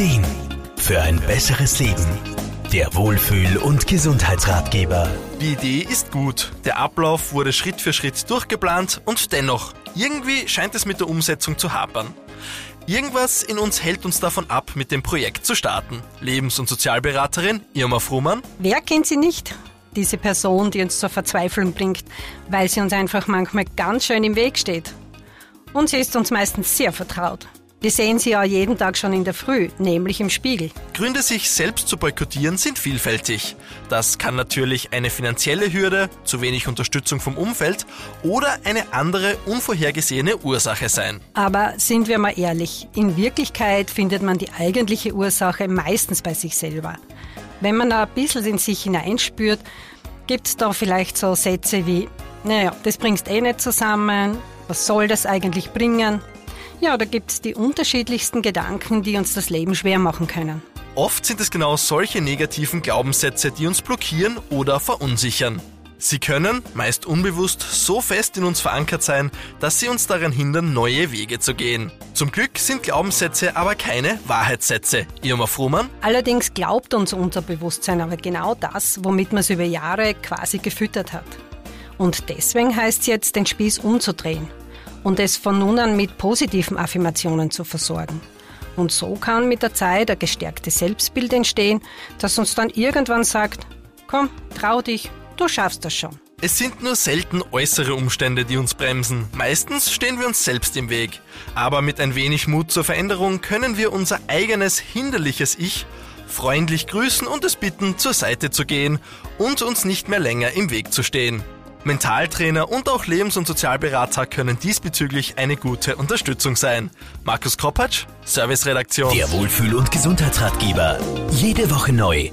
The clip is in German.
Ideen für ein besseres Leben. Der Wohlfühl- und Gesundheitsratgeber. Die Idee ist gut. Der Ablauf wurde Schritt für Schritt durchgeplant und dennoch, irgendwie scheint es mit der Umsetzung zu hapern. Irgendwas in uns hält uns davon ab, mit dem Projekt zu starten. Lebens- und Sozialberaterin Irma Fruhmann. Wer kennt sie nicht? Diese Person, die uns zur Verzweiflung bringt, weil sie uns einfach manchmal ganz schön im Weg steht. Und sie ist uns meistens sehr vertraut. Wir sehen sie ja jeden Tag schon in der Früh, nämlich im Spiegel. Gründe, sich selbst zu boykottieren, sind vielfältig. Das kann natürlich eine finanzielle Hürde, zu wenig Unterstützung vom Umfeld oder eine andere unvorhergesehene Ursache sein. Aber sind wir mal ehrlich, in Wirklichkeit findet man die eigentliche Ursache meistens bei sich selber. Wenn man da ein bisschen in sich hineinspürt, gibt es da vielleicht so Sätze wie, naja, das bringst eh nicht zusammen, was soll das eigentlich bringen? Ja, da gibt es die unterschiedlichsten Gedanken, die uns das Leben schwer machen können. Oft sind es genau solche negativen Glaubenssätze, die uns blockieren oder verunsichern. Sie können, meist unbewusst, so fest in uns verankert sein, dass sie uns daran hindern, neue Wege zu gehen. Zum Glück sind Glaubenssätze aber keine Wahrheitssätze. Irma Frohmann? Allerdings glaubt uns unser Bewusstsein aber genau das, womit man es über Jahre quasi gefüttert hat. Und deswegen heißt es jetzt, den Spieß umzudrehen und es von nun an mit positiven Affirmationen zu versorgen. Und so kann mit der Zeit ein gestärktes Selbstbild entstehen, das uns dann irgendwann sagt, komm, trau dich, du schaffst das schon. Es sind nur selten äußere Umstände, die uns bremsen. Meistens stehen wir uns selbst im Weg. Aber mit ein wenig Mut zur Veränderung können wir unser eigenes hinderliches Ich freundlich grüßen und es bitten, zur Seite zu gehen und uns nicht mehr länger im Weg zu stehen. Mentaltrainer und auch Lebens- und Sozialberater können diesbezüglich eine gute Unterstützung sein. Markus Kropatsch, Serviceredaktion. Der Wohlfühl- und Gesundheitsratgeber. Jede Woche neu